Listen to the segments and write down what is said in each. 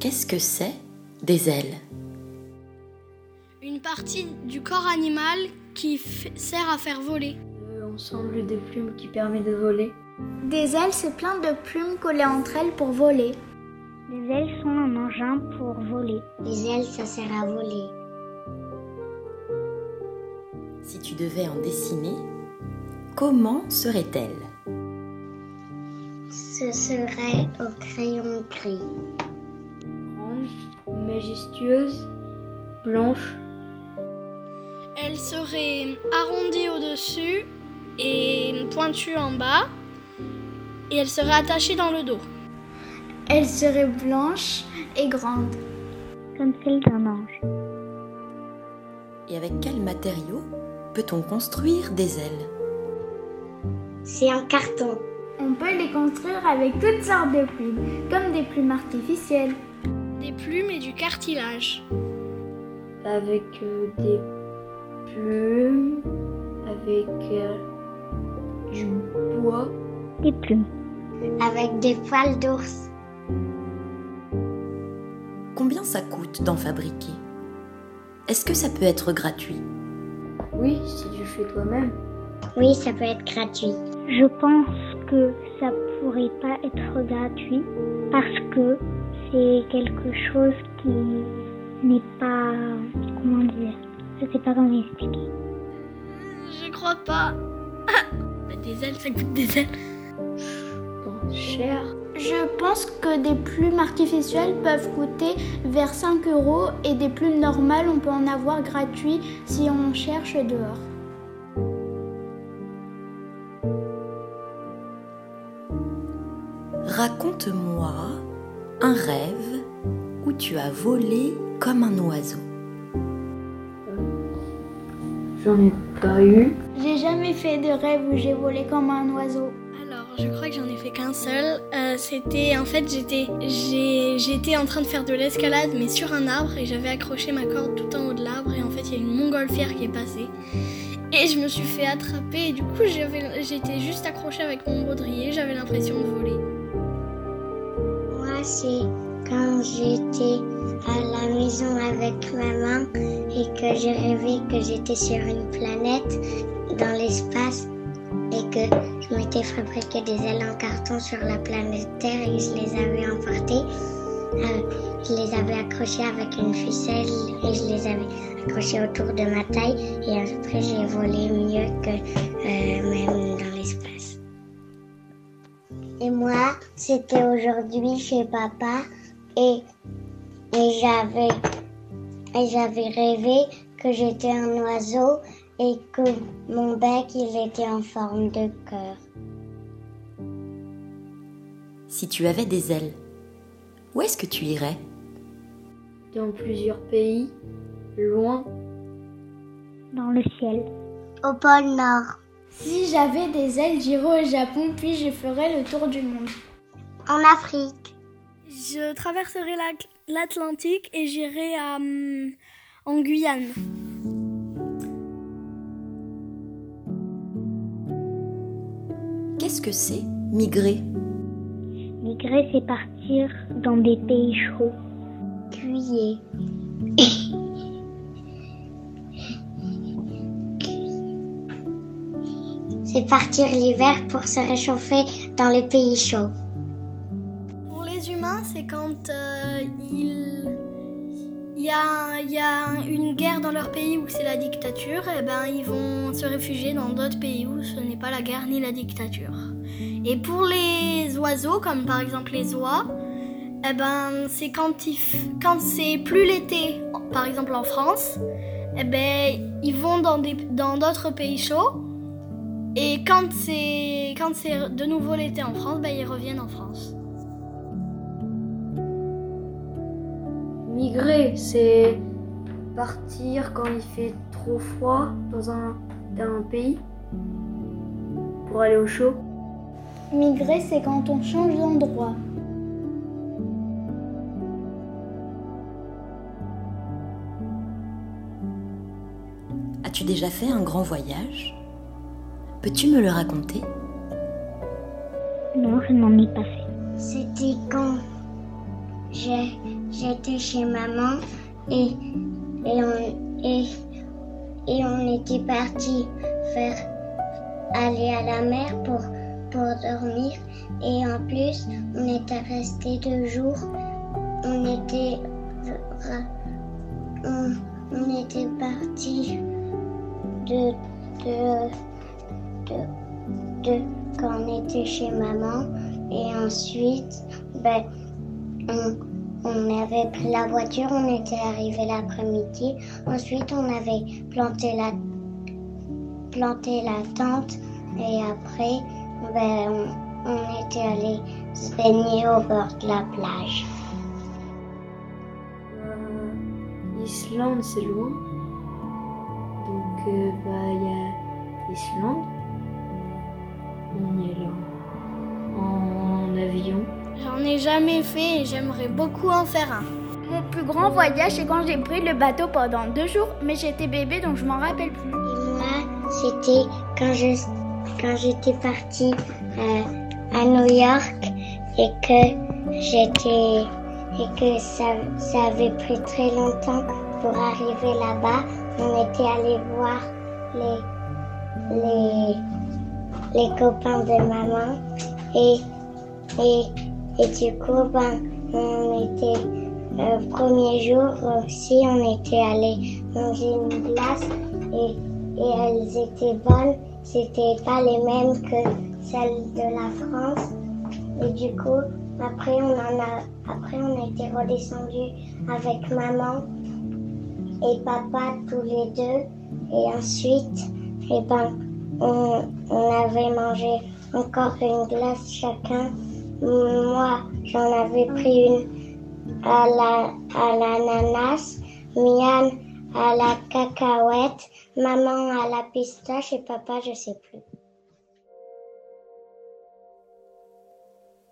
Qu'est-ce que c'est des ailes? Une partie du corps animal qui sert à faire voler. L'ensemble des plumes qui permet de voler. Des ailes, c'est plein de plumes collées entre elles pour voler. Les ailes sont un engin pour voler. Les ailes, ça sert à voler. Si tu devais en dessiner, comment serait-elle Ce serait au crayon gris. Majestueuse, blanche. Elle serait arrondie au-dessus et pointue en bas. Et elle serait attachée dans le dos. Elle serait blanche et grande. Comme celle d'un ange. Et avec quel matériau peut-on construire des ailes? C'est en carton. On peut les construire avec toutes sortes de plumes, comme des plumes artificielles. Des plumes et du cartilage. Avec euh, des plumes, avec euh, du bois. Des plumes. Avec des poils d'ours. Combien ça coûte d'en fabriquer? Est-ce que ça peut être gratuit? Oui, si tu fais toi-même. Oui, ça peut être gratuit. Je pense que ça pourrait pas être gratuit parce que c'est quelque chose qui n'est pas. Comment dire Je sais pas comment expliquer. Je crois pas. Bah, des ailes, ça coûte des ailes. Bon, cher. Je pense que des plumes artificielles peuvent coûter vers 5 euros et des plumes normales, on peut en avoir gratuit si on cherche dehors. Raconte-moi un rêve où tu as volé comme un oiseau. J'en ai pas eu. J'ai jamais fait de rêve où j'ai volé comme un oiseau. Alors, je crois que j'en ai fait qu'un seul. Euh, C'était, en fait, j'étais, en train de faire de l'escalade, mais sur un arbre, et j'avais accroché ma corde tout en haut de l'arbre, et en fait, il y a une montgolfière qui est passée. Et je me suis fait attraper, et du coup, j'étais juste accrochée avec mon baudrier, j'avais l'impression de voler. C'est quand j'étais à la maison avec maman et que j'ai rêvé que j'étais sur une planète dans l'espace et que je m'étais fabriqué des ailes en carton sur la planète Terre et je les avais emportées. Euh, je les avais accrochées avec une ficelle et je les avais accrochées autour de ma taille et après j'ai volé mieux que euh, même dans l'espace. Et moi, c'était aujourd'hui chez papa et, et j'avais et j'avais rêvé que j'étais un oiseau et que mon bec il était en forme de cœur. Si tu avais des ailes, où est-ce que tu irais? Dans plusieurs pays, loin. Dans le ciel. Au pôle Nord, Si j'avais des ailes, j'irais au Japon, puis je ferais le tour du monde. en Afrique, Je traverserai la- l'Atlantique et j'irai à, hum, en Guyane. Qu'est-ce que c'est migrer? Migrer, c'est partir dans des pays chauds. cuillé. C'est partir l'hiver pour se réchauffer dans les pays chauds. Pour les humains, c'est quand euh, il, y, a, une guerre dans leur pays où c'est la dictature, et ben ils vont se réfugier dans d'autres pays où ce n'est pas la guerre ni la dictature. Et pour les oiseaux, comme par exemple les oies, eh ben c'est quand quand c'est plus l'été, par exemple en France, eh ben ils vont dans dans d'autres pays chauds. Et quand c'est quand c'est de nouveau l'été en France, ben ils reviennent en France. Migrer, c'est partir quand il fait trop froid dans un, dans un pays pour aller au chaud. Migrer, c'est quand on change d'endroit. As-tu déjà fait un grand voyage? Peux-tu me le raconter? Non, je n'en ai pas fait. C'était quand j'étais chez maman et, et, on, et, et on était parti faire aller à la mer pour, pour dormir. Et en plus, on était resté deux jours. On était, on, on était parti de, de, de, de, quand on était chez maman. Et ensuite, ben, on, on avait pris la voiture, on était arrivé l'après-midi. Ensuite, on avait planté la, planté la tente et après, ben, on, on était allé se baigner au bord de la plage. Euh, L'Islande, c'est loin. Donc, euh, bah, il y a l'Islande. On y est là. En avion. J'en ai jamais fait et j'aimerais beaucoup en faire un. Mon plus grand voyage, c'est quand j'ai pris le bateau pendant deux jours, mais j'étais bébé donc je m'en rappelle plus. Et moi, c'était quand je quand j'étais partie euh, à New York et que j'étais et que ça, ça avait pris très longtemps pour arriver là-bas. On était allé voir les, les, les copains de maman et, et, et du coup, ben, on était, le premier jour aussi, on était allé manger une glace et, et elles étaient bonnes. C'était pas les mêmes que celles de la France. Et du coup, après, on en a, après, on était redescendu avec maman et papa tous les deux. Et ensuite, eh ben, on, on avait mangé encore une glace chacun. Moi, j'en avais pris une à la à l'ananas, Mian à la cacahuète, maman à la pistache et papa, je sais plus.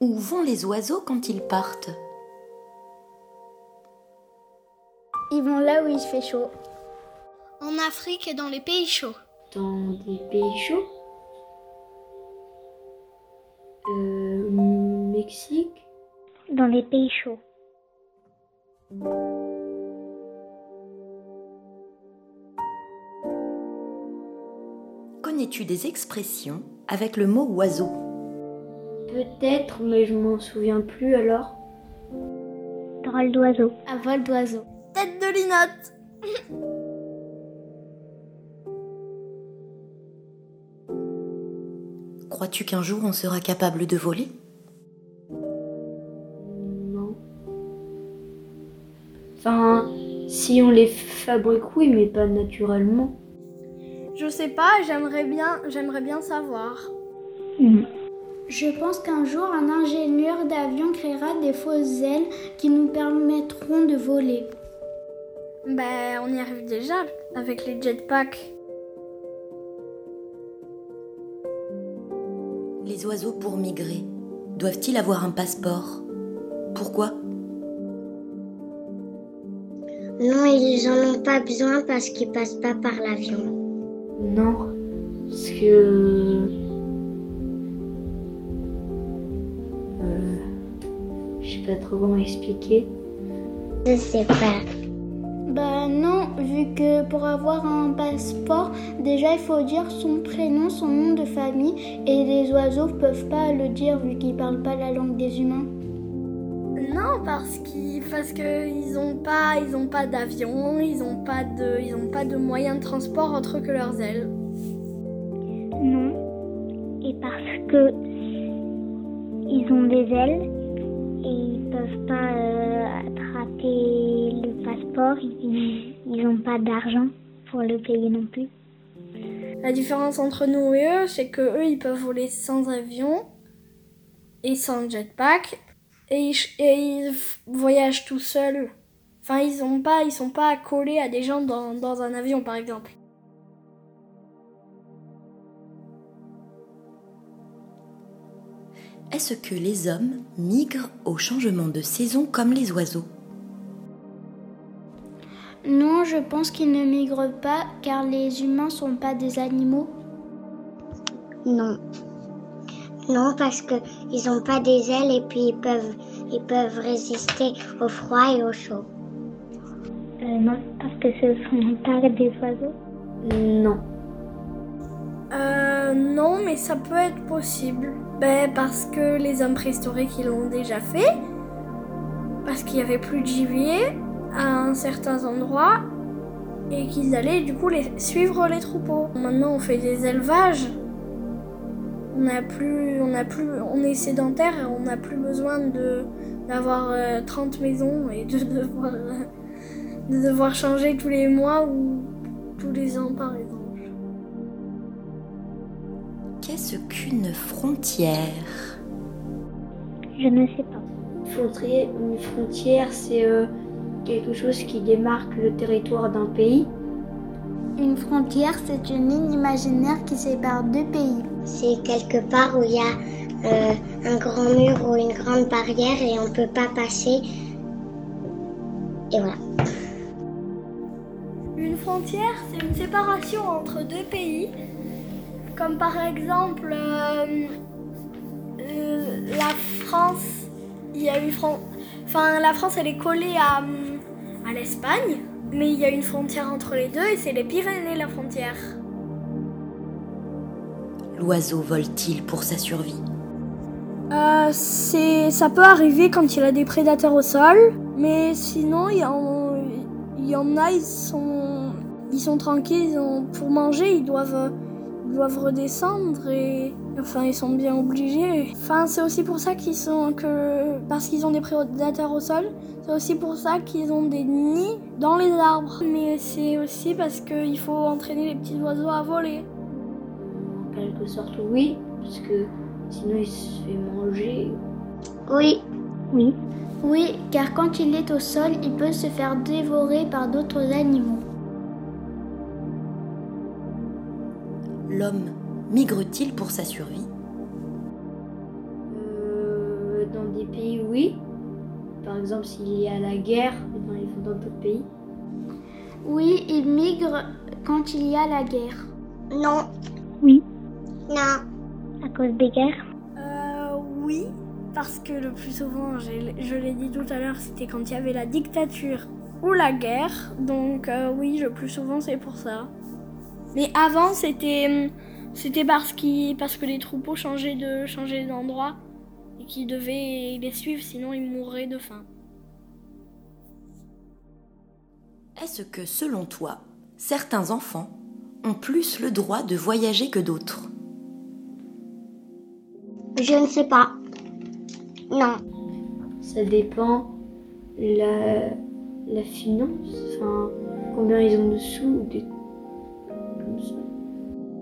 Où vont les oiseaux quand ils partent? Ils vont là où il fait chaud. En Afrique et dans les pays chauds. Dans des pays chauds euh, Mexique Dans les pays chauds. Connais-tu des expressions avec le mot oiseau? Peut-être, mais je m'en souviens plus alors. Drôle d'oiseau. À vol d'oiseau. Tête de linotte. Crois-tu qu'un jour on sera capable de voler? Non. Enfin, si on les fabrique, oui, mais pas naturellement. Je sais pas, j'aimerais bien, j'aimerais bien savoir. Mhm. Je pense qu'un jour, un ingénieur d'avion créera des fausses ailes qui nous permettront de voler. Ben, on y arrive déjà avec les jetpacks. Les oiseaux pour migrer doivent-ils avoir un passeport? Pourquoi? Non, ils en ont pas besoin parce qu'ils passent pas par l'avion. Non, parce que. Euh, je sais pas trop comment expliquer. Je sais pas. Bah non, vu que pour avoir un passeport, déjà il faut dire son prénom, son nom de famille, et les oiseaux peuvent pas le dire vu qu'ils parlent pas la langue des humains. Non, parce qu'ils, parce que ils ont pas, ils ont pas d'avion, ils ont pas de, ils ont pas de moyens de transport autre que leurs ailes. Non. Et parce que ils ont des ailes et ils peuvent pas euh, attraper ils n'ont pas d'argent pour le payer non plus. La différence entre nous et eux, c'est que eux, ils peuvent voler sans avion et sans jetpack, et ils, et ils f- voyagent tout seuls. Enfin, ils ont pas, ils sont pas collés à des gens dans, dans un avion, par exemple. Est-ce que les hommes migrent au changement de saison comme les oiseaux? Non, je pense qu'ils ne migrent pas car les humains sont pas des animaux. Non. Non, parce que ils ont pas des ailes et puis ils peuvent, ils peuvent résister au froid et au chaud. Euh, non, parce que ce sont pas des oiseaux. Non. Euh, non, mais ça peut être possible. Ben, parce que les hommes préhistoriques, ils l'ont déjà fait. Parce qu'il y avait plus de gibier à un certain endroit. Et qu'ils allaient du coup les, suivre les troupeaux. Maintenant, on fait des élevages. On n'a plus, on a plus, on est sédentaire et on n'a plus besoin de d'avoir euh, 30 maisons et de devoir, euh, de devoir changer tous les mois ou tous les ans par exemple. Qu'est-ce qu'une frontière? Je ne sais pas. Frontière, une frontière, c'est euh, quelque chose qui démarque le territoire d'un pays. Une frontière, c'est une ligne imaginaire qui sépare deux pays. C'est quelque part où il y a euh, un grand mur ou une grande barrière et on ne peut pas passer. Et voilà. Une frontière, c'est une séparation entre deux pays, comme par exemple euh, euh, la France. Il y a une fron- enfin la France, elle est collée à, à l'Espagne, mais il y a une frontière entre les deux et c'est les Pyrénées la frontière. L'oiseau vole-t-il pour sa survie? Euh, c'est, ça peut arriver quand il a des prédateurs au sol, mais sinon il y en, il y en a, ils sont, ils sont tranquilles, ils ont- pour manger, ils doivent, ils doivent redescendre et, enfin, ils sont bien obligés. Enfin, c'est aussi pour ça qu'ils sont que, parce qu'ils ont des prédateurs au sol, c'est aussi pour ça qu'ils ont des nids dans les arbres. Mais c'est aussi parce qu'il faut entraîner les petits oiseaux à voler. En quelque sorte, oui, parce que sinon il se fait manger. Oui, Oui. Oui, car quand il est au sol, il peut se faire dévorer par d'autres animaux. L'homme migre-t-il pour sa survie? Exemple, s'il y a la guerre, eh ben, ils vont dans d'autres pays. Oui, il migre quand il y a la guerre. non, Oui. non, À cause des guerres. Euh, oui, parce que le plus souvent, je l'ai dit tout à l'heure, c'était quand il y avait la dictature ou la guerre. Donc euh, oui, le plus souvent, c'est pour ça. Mais avant, c'était c'était parce, qu'il- parce que les troupeaux changeaient de changeaient d'endroit et qu'ils devaient les suivre, sinon ils mourraient de faim. Est-ce que, selon toi, certains enfants ont plus le droit de voyager que d'autres? Je ne sais pas. Non, Ça dépend la, la finance, enfin, combien ils ont de sous, ou des comme ça.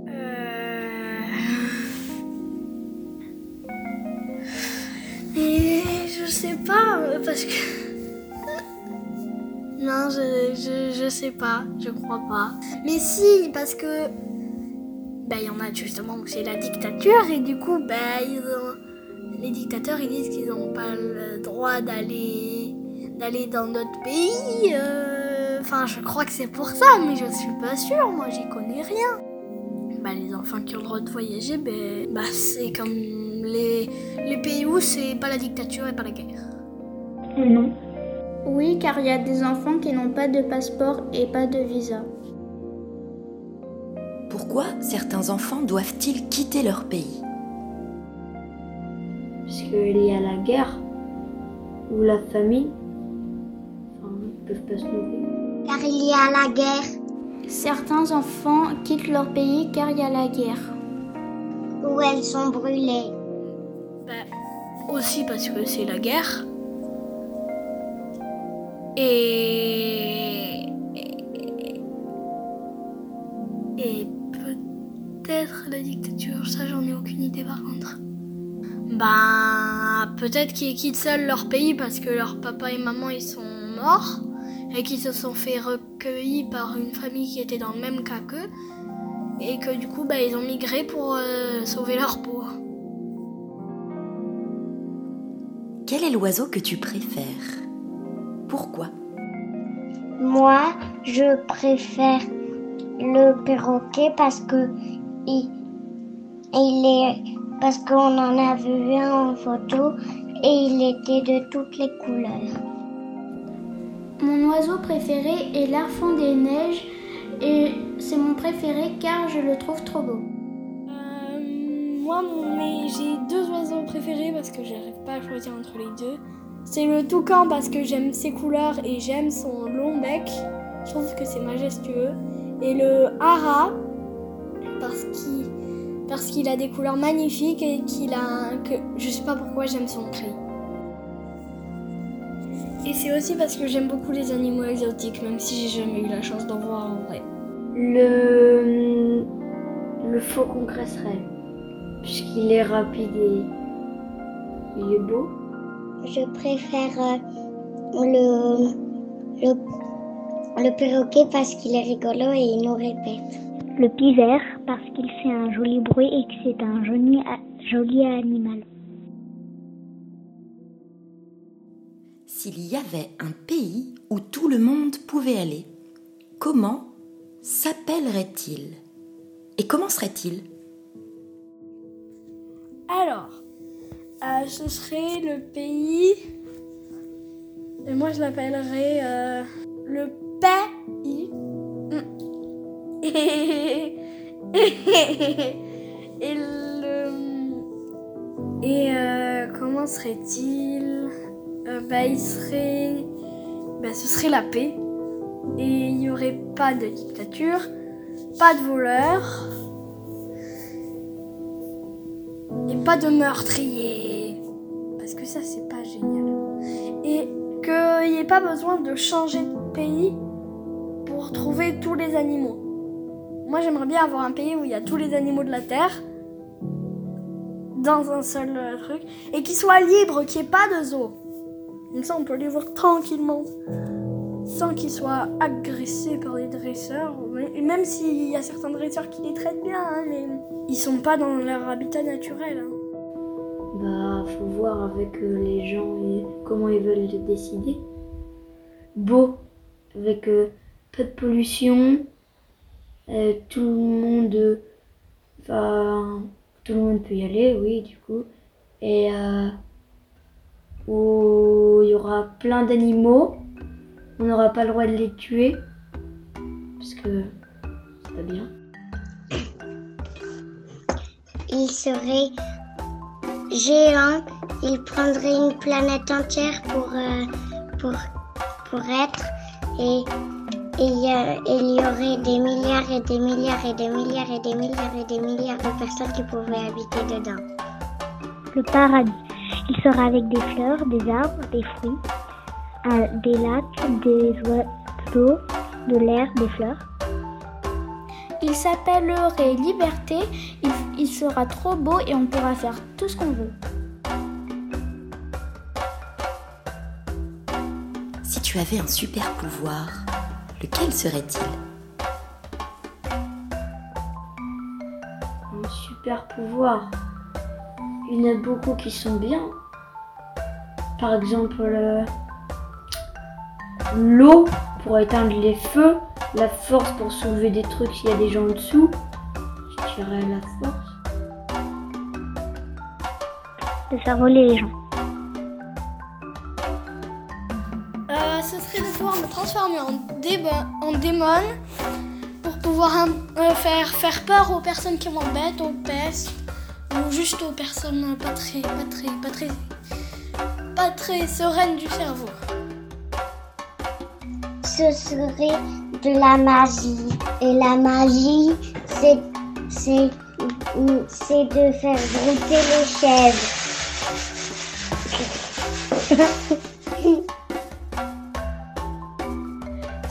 Et je sais pas, euh, parce que. Non, je, je, je sais pas, je crois pas. Mais si, parce que. Ben, il y en a justement où c'est la dictature, et du coup, ben, ils ont- les dictateurs, ils disent qu'ils n'ont pas le droit d'aller d'aller dans notre pays. euh, Enfin, je crois que c'est pour ça, mais je suis pas sûre, moi, j'y connais rien. Bah, les enfants qui ont le droit de voyager, ben, bah, c'est comme les, les pays où c'est pas la dictature et pas la guerre. Non. Oui, car il y a des enfants qui n'ont pas de passeport et pas de visa. Pourquoi certains enfants doivent-ils quitter leur pays? Parce qu'il y a la guerre, ou la famine, enfin, ils peuvent pas se nourrir. car il y a la guerre Certains enfants quittent leur pays car il y a la guerre. où elles sont brûlées. Bah, aussi parce que c'est la guerre. Et. Et peut-être la dictature, ça j'en ai aucune idée par contre. Ben, peut-être qu'ils quittent seuls leur pays parce que leur papa et maman ils sont morts et qu'ils se sont fait recueillis par une famille qui était dans le même cas qu'eux et que du coup bah, ils ont migré pour euh, sauver leur peau. Quel est l'oiseau que tu préfères? Pourquoi Moi, je préfère le perroquet parce que il, il est parce qu'on en a vu un en photo et il était de toutes les couleurs. Mon oiseau préféré est l'arfan des neiges et c'est mon préféré car je le trouve trop beau. Euh, moi, mais j'ai deux oiseaux préférés parce que j'arrive pas à choisir entre les deux. C'est le toucan parce que j'aime ses couleurs et j'aime son long bec. Je trouve que c'est majestueux. Et le hara parce qu'il a des couleurs magnifiques et qu'il a que je sais pas pourquoi j'aime son cri. Et c'est aussi parce que j'aime beaucoup les animaux exotiques, même si j'ai jamais eu la chance d'en voir en vrai. Le, le faucon cresserait, puisqu'il est rapide et il est beau. Je préfère euh, le, le, le perroquet parce qu'il est rigolo et il nous répète. Le pivert parce qu'il fait un joli bruit et que c'est un joli, joli animal. S'il y avait un pays où tout le monde pouvait aller, comment s'appellerait-il? Et comment serait-il? Euh, ce serait le pays. Et moi, je l'appellerais euh, le pays. Et, le. Et euh, comment serait-il? Euh, Bah, il serait. Bah, ce serait la paix. Et il n'y aurait pas de dictature, pas de voleurs. Et pas de meurtriers. Ça, c'est pas génial. Et qu'il n'y ait pas besoin de changer de pays pour trouver tous les animaux. Moi, j'aimerais bien avoir un pays où il y a tous les animaux de la Terre dans un seul euh, truc et qui soit libre, qu'il n'y ait pas de zoo. Comme ça, on peut les voir tranquillement sans qu'ils soient agressés par les dresseurs. Et même s'il y a certains dresseurs qui les traitent bien, hein, mais ils sont pas dans leur habitat naturel. hein. Bah, faut voir avec euh, les gens et comment ils veulent le décider. Beau, avec euh, peu de pollution, euh, tout le monde euh, va, tout le monde peut y aller, oui, du coup, et euh, où il y aura plein d'animaux, on n'aura pas le droit de les tuer parce que c'est pas bien. Il serait géant, il prendrait une planète entière pour, euh, pour, pour être et, et il y a- et il y aurait des milliards et des milliards et des milliards et des milliards et des milliards de personnes qui pourraient habiter dedans. Le paradis. Il sera avec des fleurs, des arbres, des fruits, euh, des lacs, des oiseaux, de l'air, des fleurs. Il s'appellerait Liberté, il, il sera trop beau et on pourra faire tout ce qu'on veut. Si tu avais un super pouvoir, lequel serait-il? Un super pouvoir. Il y en a beaucoup qui sont bien. Par exemple, euh, l'eau pour éteindre les feux, la force pour soulever des trucs s'il y a des gens en dessous. Je dirais la force. De faire voler les gens. Euh, ce serait de pouvoir me transformer en, démon pour pouvoir euh, faire, faire peur aux personnes qui m'embêtent, aux pestes, ou juste aux personnes pas très, pas très, pas très, pas très sereines du cerveau. Ce serait de la magie. Et la magie, c'est, c'est, c'est de faire brouter les chèvres.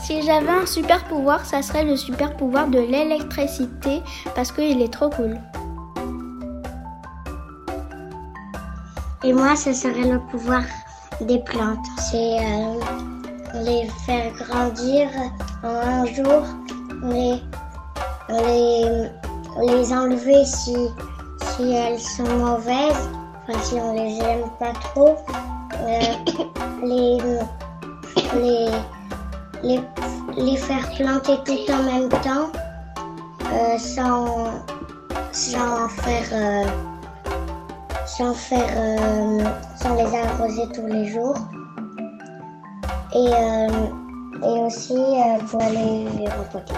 Si j'avais un super pouvoir, ça serait le super pouvoir de l'électricité parce qu'il est trop cool. Et moi, ce serait le pouvoir des plantes. C'est euh, les faire grandir en un jour, les, les, les enlever si, si elles sont mauvaises, enfin si on les aime pas trop, euh, les, les, les, les faire planter tout en même temps, euh, sans, sans faire... euh, sans faire, sans les arroser tous les jours. Et, euh, et aussi euh, pour aller les repoter.